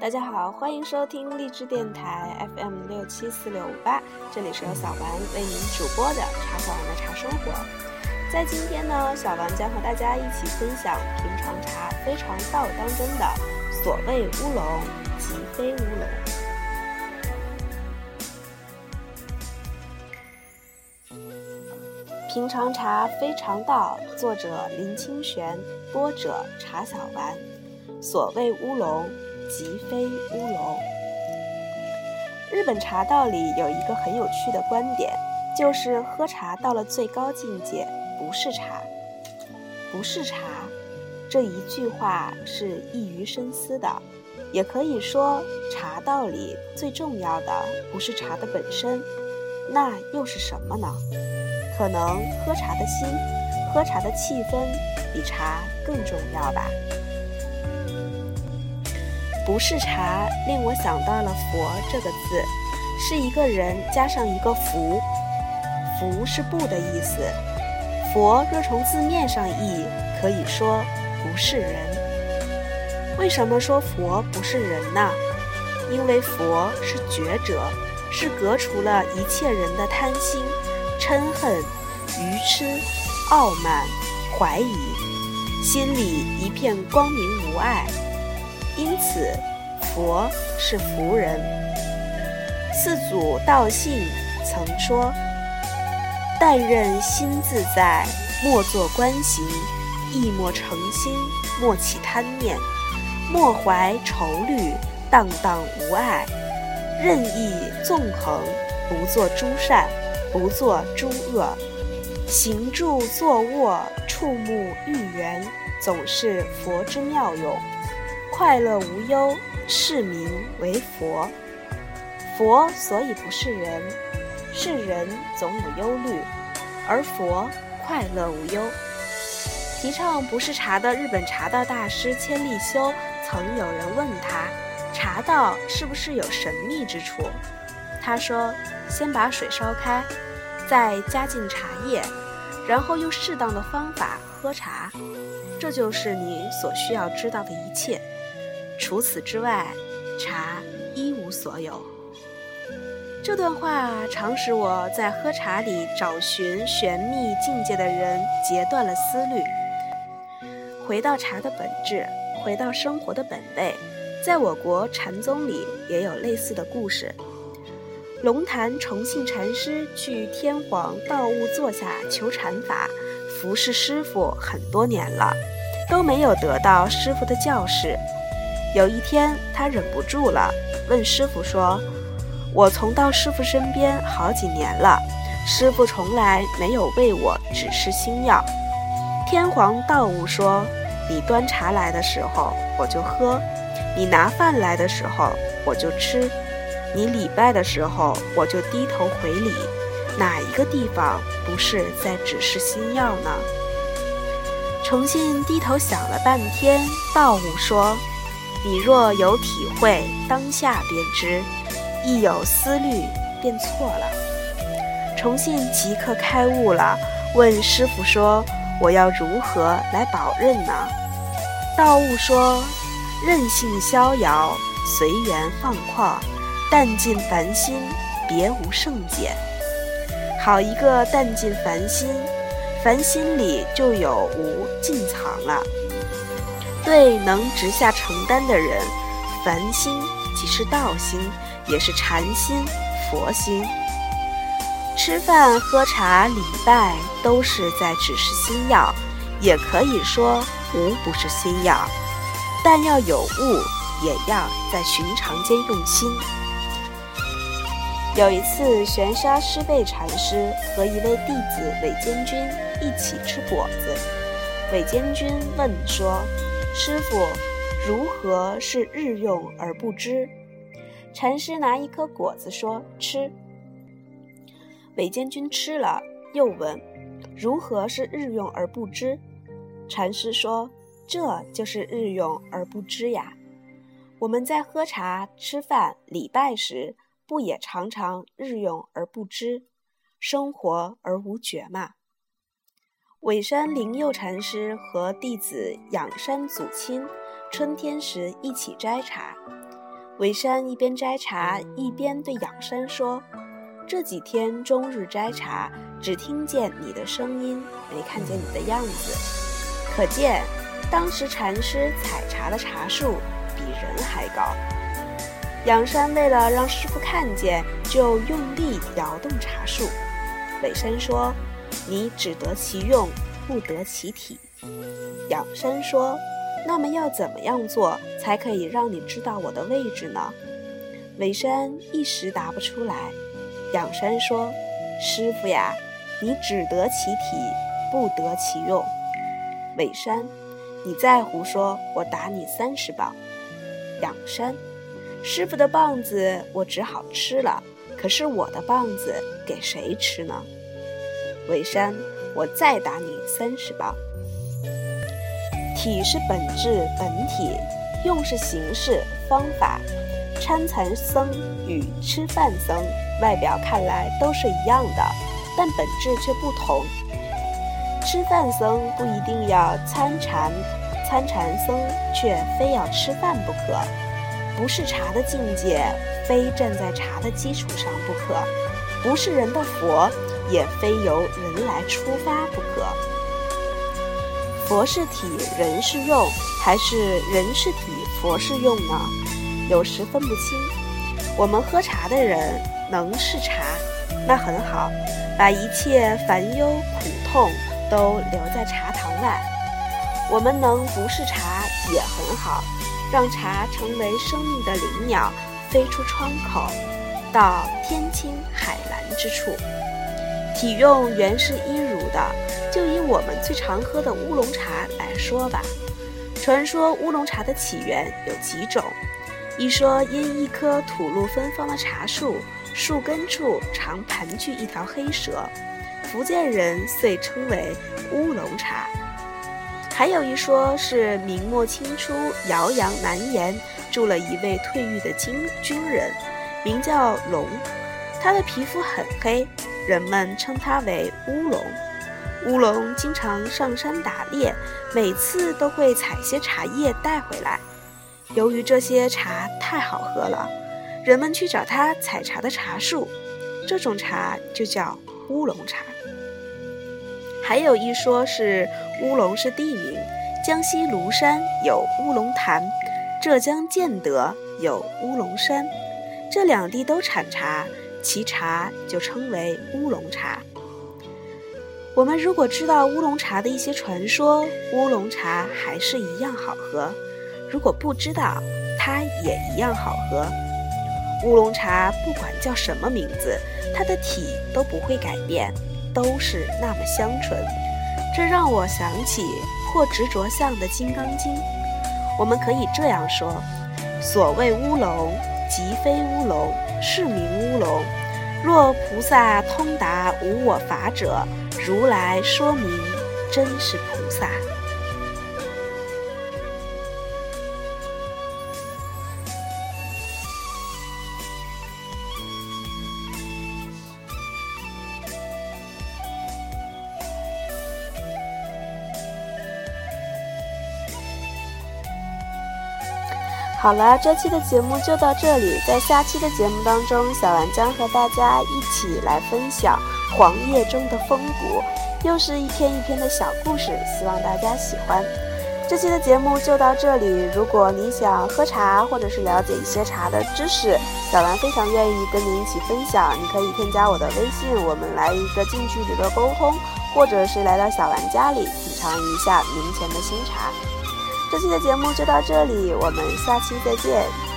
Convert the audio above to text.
大家好，欢迎收听励志电台 FM 六七四六五八，这里是由小丸为您主播的茶小丸的茶生活。在今天呢，小丸将和大家一起分享平常茶非常道当中的所谓乌龙即非乌龙。平常茶非常道，作者林清玄，播者茶小丸。所谓乌龙。即非乌龙。日本茶道里有一个很有趣的观点，就是喝茶到了最高境界，不是茶，不是茶。这一句话是易于深思的，也可以说茶道里最重要的不是茶的本身，那又是什么呢？可能喝茶的心，喝茶的气氛比茶更重要吧。不是茶，令我想到了“佛”这个字，是一个人加上一个“福”，“福”是不的意思。佛若从字面上译，可以说不是人。为什么说佛不是人呢？因为佛是觉者，是革除了一切人的贪心、嗔恨、愚痴、傲慢、怀疑，心里一片光明无碍。因此，佛是福人。四祖道信曾说：“但任心自在，莫作观行；亦莫诚心，莫起贪念；莫怀愁虑，荡荡无碍。任意纵横，不作诸善，不作诸恶。行住坐卧，触目遇缘，总是佛之妙用。”快乐无忧，是名为佛。佛所以不是人，是人总有忧虑，而佛快乐无忧。提倡不是茶的日本茶道大师千利休，曾有人问他，茶道是不是有神秘之处？他说：先把水烧开，再加进茶叶，然后用适当的方法喝茶，这就是你所需要知道的一切。除此之外，茶一无所有。这段话常使我在喝茶里找寻玄秘境界的人截断了思虑。回到茶的本质，回到生活的本位，在我国禅宗里也有类似的故事。龙潭重庆禅师去天皇道悟座下求禅法，服侍师傅很多年了，都没有得到师傅的教示。有一天，他忍不住了，问师傅说：“我从到师傅身边好几年了，师傅从来没有为我指示心药。”天皇道悟说：“你端茶来的时候，我就喝；你拿饭来的时候，我就吃；你礼拜的时候，我就低头回礼。哪一个地方不是在指示心药呢？”重信低头想了半天，道悟说。你若有体会，当下便知；亦有思虑，便错了。重信即刻开悟了，问师傅说：“我要如何来保任呢？”道悟说：“任性逍遥，随缘放旷，淡尽凡心，别无胜解。好一个淡尽凡心，凡心里就有无尽藏了。”对能直下承担的人，凡心即是道心，也是禅心、佛心。吃饭、喝茶、礼拜，都是在指示心要，也可以说无不是心要。但要有悟，也要在寻常间用心。有一次，玄沙师备禅师和一位弟子韦坚军一起吃果子，韦坚军问说。师傅，如何是日用而不知？禅师拿一颗果子说：“吃。”韦监军吃了，又问：“如何是日用而不知？”禅师说：“这就是日用而不知呀。我们在喝茶、吃饭、礼拜时，不也常常日用而不知，生活而无觉吗？”尾山灵佑禅师和弟子仰山祖亲，春天时一起摘茶。尾山一边摘茶，一边对仰山说：“这几天终日摘茶，只听见你的声音，没看见你的样子，可见当时禅师采茶的茶树比人还高。”仰山为了让师傅看见，就用力摇动茶树。尾山说：“你只得其用，不得其体。”仰山说。那么要怎么样做才可以让你知道我的位置呢？尾山一时答不出来。仰山说：“师傅呀，你只得其体，不得其用。”尾山，你再胡说，我打你三十棒。仰山，师傅的棒子我只好吃了，可是我的棒子给谁吃呢？韦山，我再打你三十棒。体是本质本体，用是形式方法。参禅僧与吃饭僧外表看来都是一样的，但本质却不同。吃饭僧不一定要参禅，参禅僧却非要吃饭不可。不是茶的境界，非站在茶的基础上不可。不是人的佛，也非由人来出发不可。佛是体，人是用，还是人是体，佛是用呢？有时分不清。我们喝茶的人能是茶，那很好，把一切烦忧苦痛都留在茶堂外。我们能不是茶也很好，让茶成为生命的灵鸟，飞出窗口，到天青海蓝之处。体用原是一如的。就以我们最常喝的乌龙茶来说吧，传说乌龙茶的起源有几种。一说因一棵吐露芬芳的茶树，树根处常盘踞一条黑蛇，福建人遂称为乌龙茶。还有一说是明末清初姚阳南岩住了一位退役的军军人，名叫龙，他的皮肤很黑，人们称它为乌龙。乌龙经常上山打猎，每次都会采些茶叶带回来。由于这些茶太好喝了，人们去找他采茶的茶树，这种茶就叫乌龙茶。还有一说是乌龙是地名，江西庐山有乌龙潭，浙江建德有乌龙山，这两地都产茶，其茶就称为乌龙茶。我们如果知道乌龙茶的一些传说，乌龙茶还是一样好喝；如果不知道，它也一样好喝。乌龙茶不管叫什么名字，它的体都不会改变，都是那么香醇。这让我想起破执着相的《金刚经》。我们可以这样说：所谓乌龙，即非乌龙，是名乌龙。若菩萨通达无我法者，如来说明真是菩萨。好了，这期的节目就到这里。在下期的节目当中，小兰将和大家一起来分享黄叶中的风骨，又是一篇一篇的小故事，希望大家喜欢。这期的节目就到这里。如果你想喝茶，或者是了解一些茶的知识，小兰非常愿意跟您一起分享。你可以添加我的微信，我们来一个近距离的沟通，或者是来到小兰家里品尝一下明前的新茶。这期的节目就到这里，我们下期再见。